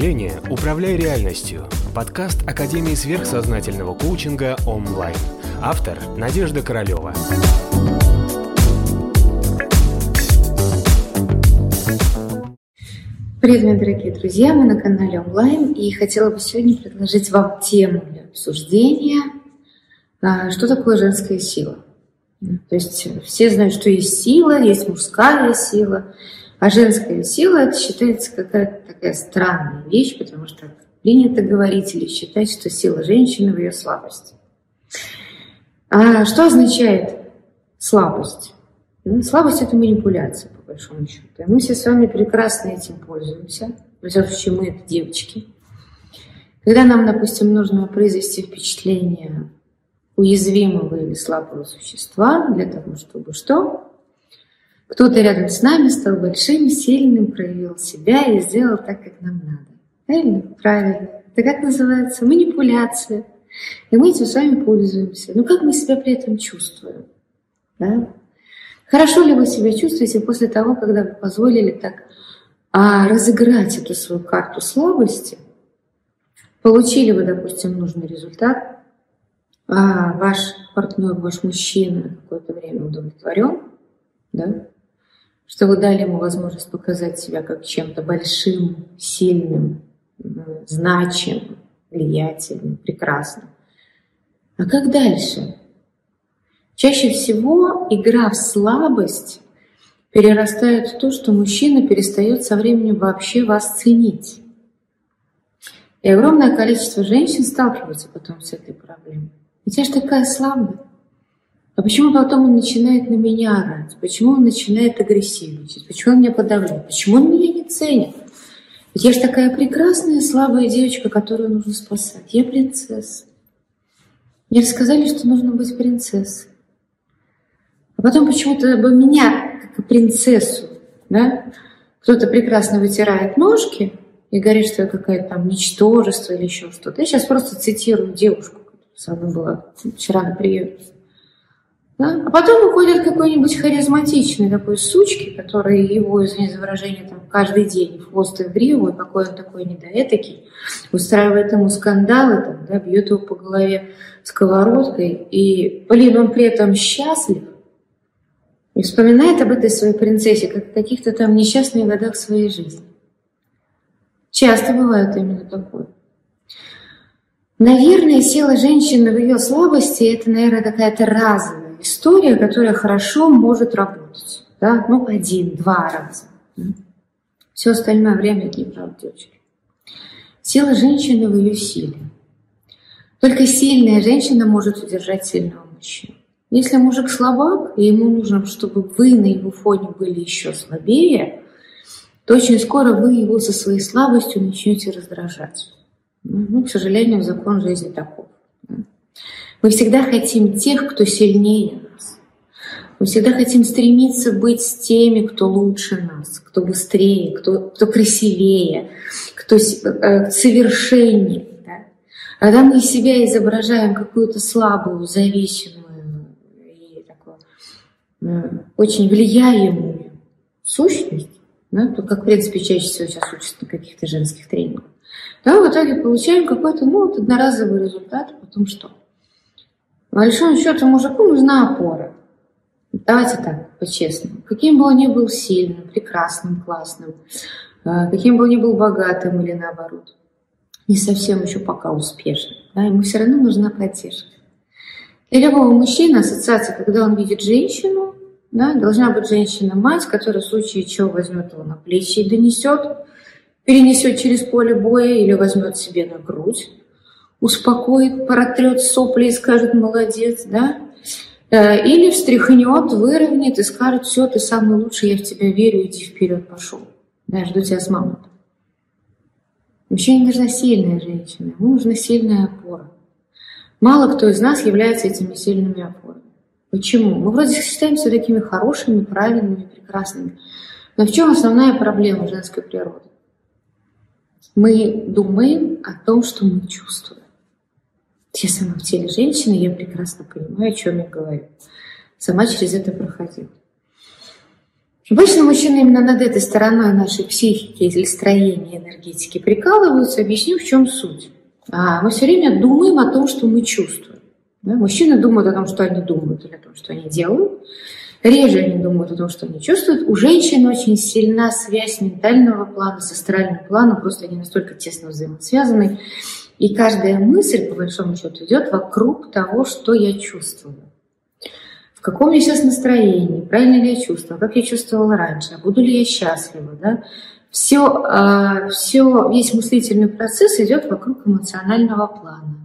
мышления «Управляй реальностью» – подкаст Академии сверхсознательного коучинга онлайн. Автор – Надежда Королева. Привет, мои дорогие друзья! Мы на канале онлайн и хотела бы сегодня предложить вам тему для обсуждения. А, что такое женская сила? То есть все знают, что есть сила, есть мужская сила – а женская сила считается какая-то такая странная вещь, потому что принято говорить или считать, что сила женщины в ее слабости. А что означает слабость? Ну, слабость – это манипуляция, по большому счету. И мы все с вами прекрасно этим пользуемся. Во всяком случае, мы – это девочки. Когда нам, допустим, нужно произвести впечатление уязвимого или слабого существа для того, чтобы что? Кто-то рядом с нами стал большим, сильным, проявил себя и сделал так, как нам надо. Правильно? Правильно. Это как называется? Манипуляция. И мы этим с вами пользуемся. Но как мы себя при этом чувствуем? Да? Хорошо ли вы себя чувствуете после того, когда вы позволили так а, разыграть эту свою карту слабости? Получили вы, допустим, нужный результат, а ваш партнер, ваш мужчина на какое-то время удовлетворен, да? Что вы дали ему возможность показать себя как чем-то большим, сильным, значимым, влиятельным, прекрасным. А как дальше? Чаще всего игра в слабость перерастает в то, что мужчина перестает со временем вообще вас ценить. И огромное количество женщин сталкиваются потом с этой проблемой. Ведь я же такая слабая. А почему потом он начинает на меня орать? Почему он начинает агрессивничать? Почему он меня подавляет? Почему он меня не ценит? Ведь я же такая прекрасная, слабая девочка, которую нужно спасать. Я принцесса. Мне рассказали, что нужно быть принцессой. А потом почему-то бы меня, как принцессу, да, кто-то прекрасно вытирает ножки и говорит, что я какая-то там ничтожество или еще что-то. Я сейчас просто цитирую девушку, которая со мной была вчера на приеме. Да? А потом уходит какой-нибудь харизматичный такой сучки, который его, извините за выражение, там, каждый день в хвост и в гриву, и какой он такой недоэтакий, устраивает ему скандалы, там, да, бьет его по голове сковородкой, и, блин, он при этом счастлив, и вспоминает об этой своей принцессе, как о каких-то там несчастных годах своей жизни. Часто бывает именно такое. Наверное, сила женщины в ее слабости – это, наверное, какая-то разовая история, которая хорошо может работать. Да? Ну, один-два раза. Все остальное время это неправда девочки. Сила женщины в ее силе. Только сильная женщина может удержать сильного мужчину. Если мужик слабак, и ему нужно, чтобы вы на его фоне были еще слабее, то очень скоро вы его со своей слабостью начнете раздражать. Ну, к сожалению, закон жизни таков. Мы всегда хотим тех, кто сильнее нас. Мы всегда хотим стремиться быть с теми, кто лучше нас, кто быстрее, кто, кто красивее, кто э, совершеннее. Да? Когда мы из себя изображаем какую-то слабую, зависимую и такую, э, очень влияемую сущность, да, то, как, в принципе, чаще всего сейчас учатся на каких-то женских тренингах, то в итоге получаем какой-то ну, вот одноразовый результат, а потом что? Большому счету мужику нужна опора. Давайте так, по-честному. Каким бы он ни был сильным, прекрасным, классным, э, каким бы он ни был богатым или наоборот, не совсем еще пока успешным, да, ему все равно нужна поддержка. Для любого мужчины ассоциация, когда он видит женщину, да, должна быть женщина-мать, которая в случае чего возьмет его на плечи и донесет, перенесет через поле боя или возьмет себе на грудь, успокоит, протрет сопли и скажет «молодец», да? Э, или встряхнет, выровняет и скажет «все, ты самый лучший, я в тебя верю, иди вперед, пошел». Да, жду тебя с мамой. Мужчине нужна сильная женщина, ему нужна сильная опора. Мало кто из нас является этими сильными опорами. Почему? Мы вроде считаемся такими хорошими, правильными, прекрасными. Но в чем основная проблема женской природы? Мы думаем о том, что мы чувствуем. Я сама в теле женщины, я прекрасно понимаю, о чем я говорю. Сама через это проходила. Обычно мужчины именно над этой стороной нашей психики или строения энергетики прикалываются. Объясню, в чем суть. А мы все время думаем о том, что мы чувствуем. Да? Мужчины думают о том, что они думают или о том, что они делают. Реже они думают о том, что они чувствуют. У женщин очень сильна связь ментального плана с астральным планом, просто они настолько тесно взаимосвязаны. И каждая мысль, по большому счету, идет вокруг того, что я чувствую. В каком я сейчас настроении, правильно ли я чувствую, как я чувствовала раньше, буду ли я счастлива. Да? Все, а, все, весь мыслительный процесс идет вокруг эмоционального плана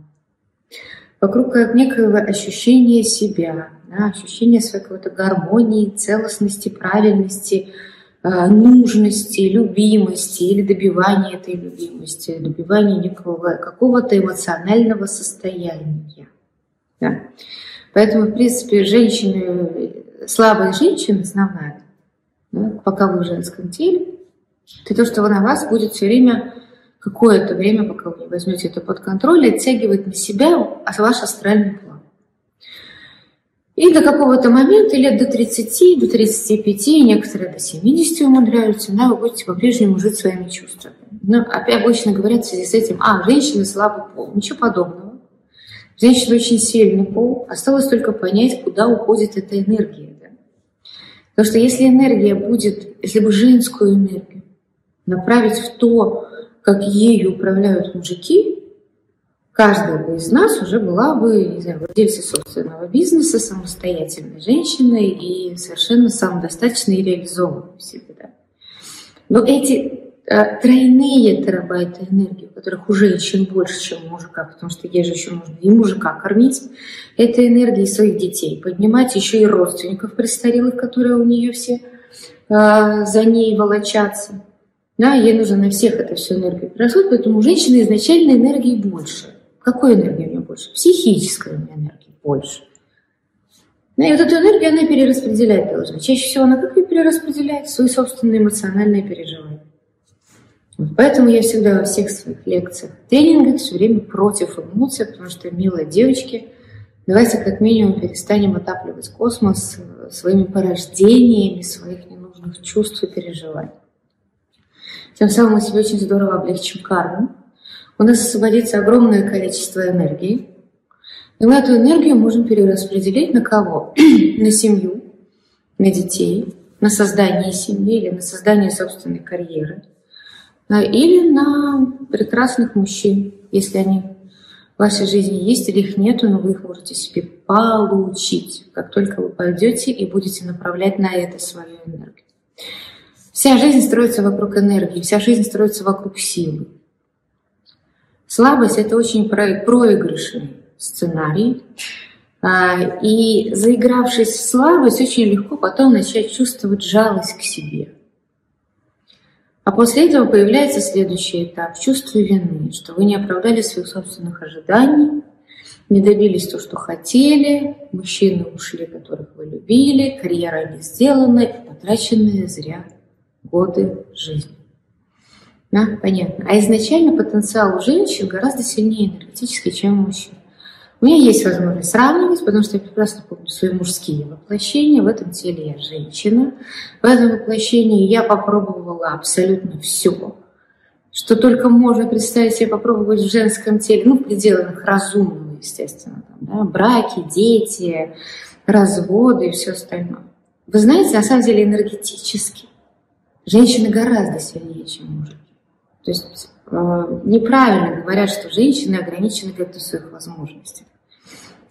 вокруг некоего ощущения себя, да, ощущения своей какой-то гармонии, целостности, правильности, э, нужности, любимости или добивания этой любимости, добивания некого какого-то эмоционального состояния. Да. Поэтому, в принципе, женщины, слабые женщины, основная, да, пока вы в женском теле, это то, что на вас будет все время какое-то время, пока вы не возьмете это под контроль, оттягивать на себя ваш астральный. И до какого-то момента, лет до 30, до 35, некоторые до 70 умудряются, да, вы будете по-прежнему жить своими чувствами. Но опять обычно говорят в связи с этим, а, женщины слабый пол. Ничего подобного. Женщина очень сильный пол. Осталось только понять, куда уходит эта энергия. Да? Потому что если энергия будет, если бы женскую энергию направить в то, как ею управляют мужики, каждая бы из нас уже была бы, не знаю, владельцей собственного бизнеса, самостоятельной женщиной и совершенно самодостаточной и реализованной в себе. Да. Но эти э, тройные терабайты энергии, которых у женщин больше, чем у мужика, потому что ей же еще нужно и мужика кормить, это энергии своих детей, поднимать еще и родственников престарелых, которые у нее все э, за ней волочатся. Да, ей нужно на всех это все энергию перерасходовать, поэтому у женщины изначально энергии больше. Какой энергии у нее больше? Психической у нее энергии больше. Да, и вот эту энергию она перераспределять должна. Чаще всего она как ее перераспределяет? Свои собственные эмоциональные переживания. Вот поэтому я всегда во всех своих лекциях, тренингах все время против эмоций, потому что, милые девочки, давайте как минимум перестанем отапливать космос своими порождениями своих ненужных чувств и переживаний. Тем самым мы себе очень здорово облегчим карму. У нас освободится огромное количество энергии. И мы эту энергию можем перераспределить на кого? на семью, на детей, на создание семьи или на создание собственной карьеры. А, или на прекрасных мужчин, если они в вашей жизни есть или их нету, но вы их можете себе получить, как только вы пойдете и будете направлять на это свою энергию. Вся жизнь строится вокруг энергии, вся жизнь строится вокруг силы. Слабость – это очень проигрышный сценарий. А, и заигравшись в слабость, очень легко потом начать чувствовать жалость к себе. А после этого появляется следующий этап – чувство вины, что вы не оправдали своих собственных ожиданий, не добились то, что хотели, мужчины ушли, которых вы любили, карьера не сделана, потраченная зря годы жизни. Да, понятно. А изначально потенциал у женщин гораздо сильнее энергетически, чем у мужчин. У меня есть возможность сравнивать, потому что я прекрасно помню свои мужские воплощения. В этом теле я женщина. В этом воплощении я попробовала абсолютно все, что только можно представить себе попробовать в женском теле, ну, в пределах разумного, естественно. Там, да, браки, дети, разводы и все остальное. Вы знаете, на самом деле энергетически женщины гораздо сильнее, чем мужики. То есть э, неправильно говорят, что женщины ограничены где-то в своих возможностях.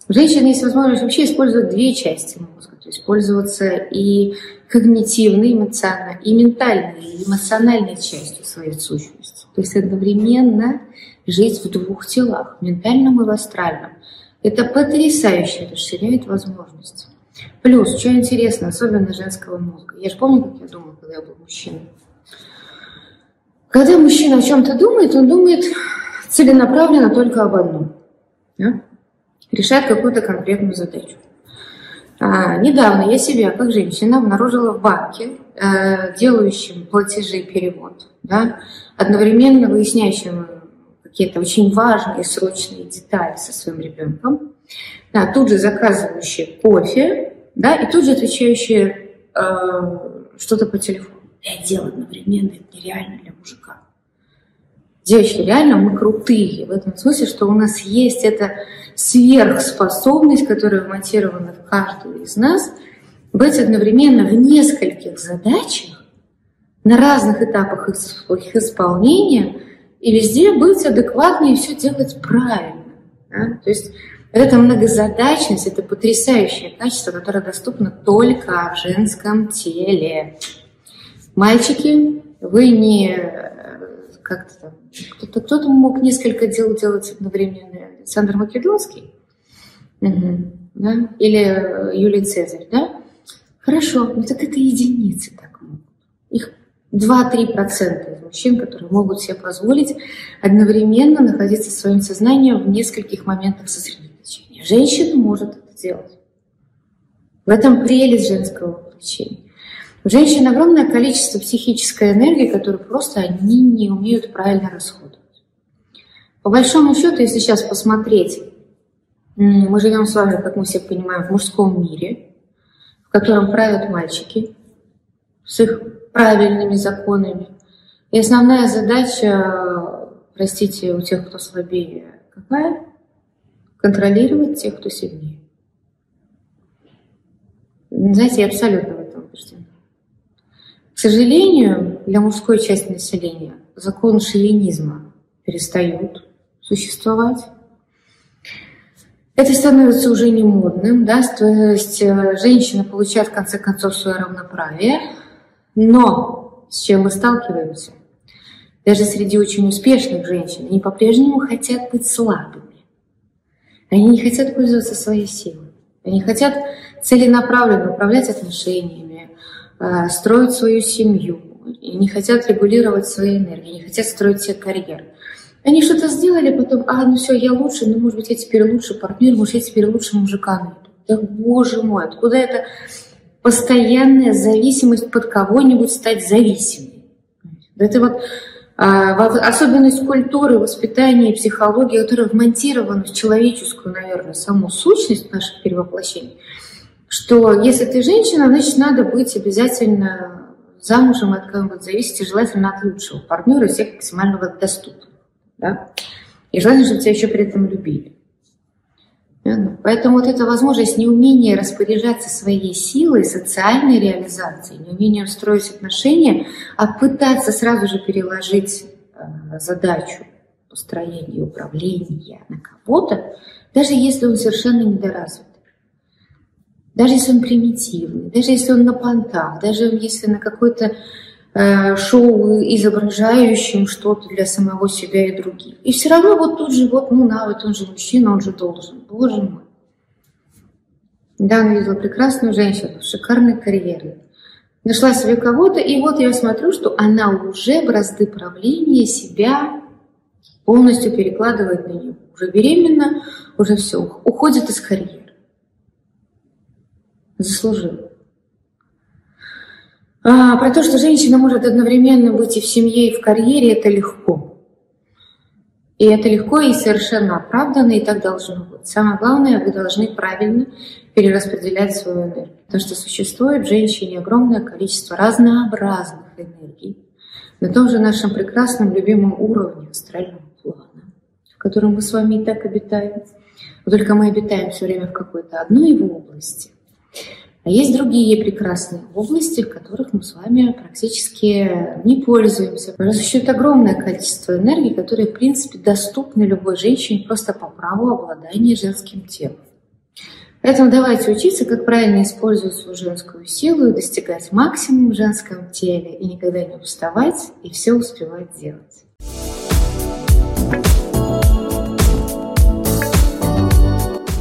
У женщин есть возможность вообще использовать две части мозга, то есть пользоваться и когнитивной, эмоциональной, и ментальной, и эмоциональной частью своей сущности. То есть одновременно жить в двух телах, ментальном и в астральном. Это потрясающе расширяет возможности. Плюс, что интересно, особенно женского мозга. Я же помню, как я думала, когда я был мужчиной. Когда мужчина о чем-то думает, он думает целенаправленно только об одном. Да? Решает какую-то конкретную задачу. А, недавно я себя, как женщина, обнаружила в банке, э, делающим платежи и перевод, да, одновременно выясняющим какие-то очень важные срочные детали со своим ребенком, да, тут же заказывающие кофе, да, и тут же отвечающие э, что-то по телефону. Пять дел одновременно, это нереально для мужика. Девочки, реально мы крутые в этом смысле, что у нас есть эта сверхспособность, которая вмонтирована в каждого из нас, быть одновременно в нескольких задачах, на разных этапах их исполнения, и везде быть адекватной и все делать правильно. Да? То есть эта многозадачность – это потрясающее качество, которое доступно только в женском теле. Мальчики, вы не как-то там, кто-то, кто-то мог несколько дел делать одновременно. Александр Македонский угу, да? или э, Юлий Цезарь, да? Хорошо, ну так это единицы так могут. Их 2-3% из мужчин, которые могут себе позволить одновременно находиться в своем сознании в нескольких моментах сосредоточения. Женщина может это делать. В этом прелесть женского воплощения. У женщин огромное количество психической энергии, которую просто они не умеют правильно расходовать. По большому счету, если сейчас посмотреть, мы живем с вами, как мы все понимаем, в мужском мире, в котором правят мальчики с их правильными законами. И основная задача, простите, у тех, кто слабее, какая? Контролировать тех, кто сильнее. Знаете, я абсолютно в этом убеждена. К сожалению, для мужской части населения закон шовинизма перестают существовать. Это становится уже не модным, да, то есть э, женщина получает в конце концов свое равноправие, но с чем мы сталкиваемся? Даже среди очень успешных женщин они по-прежнему хотят быть слабыми. Они не хотят пользоваться своей силой. Они хотят целенаправленно управлять отношениями, Э, строить свою семью, и не хотят регулировать свои энергии, не хотят строить себе карьеру. Они что-то сделали, потом, а, ну все, я лучше, ну, может быть, я теперь лучше партнер, может, я теперь лучше мужика. Да, боже мой, откуда это постоянная зависимость под кого-нибудь стать зависимой? Это вот а, особенность культуры, воспитания, психологии, которая вмонтирована в человеческую, наверное, саму сущность наших перевоплощений – что если ты женщина, значит, надо быть обязательно замужем от кого-нибудь зависеть, и желательно от лучшего партнера, всех максимально доступных. Да? И желательно, чтобы тебя еще при этом любили. Поэтому вот эта возможность неумения распоряжаться своей силой, социальной реализацией, неумение строить отношения, а пытаться сразу же переложить э, задачу построения управления на кого-то, даже если он совершенно недоразвит даже если он примитивный, даже если он на понтах, даже если на какой-то э, шоу изображающем что-то для самого себя и других. И все равно вот тут же, вот, ну на, вот он же мужчина, он же должен. Боже мой. Недавно видела прекрасную женщину шикарной карьерой. Нашла себе кого-то, и вот я смотрю, что она уже бразды правления себя полностью перекладывает на него. Уже беременна, уже все, уходит из карьеры заслужил. А, про то, что женщина может одновременно быть и в семье, и в карьере, это легко. И это легко и совершенно оправданно, и так должно быть. Самое главное, вы должны правильно перераспределять свою энергию. Потому что существует в женщине огромное количество разнообразных энергий на том же нашем прекрасном любимом уровне астрального плана, в котором мы с вами и так обитаем. Но только мы обитаем все время в какой-то одной его области. А есть другие прекрасные области, в которых мы с вами практически не пользуемся. Существует огромное количество энергии, которые, в принципе, доступны любой женщине просто по праву обладания женским телом. Поэтому давайте учиться, как правильно использовать свою женскую силу и достигать максимум в женском теле, и никогда не уставать, и все успевать делать.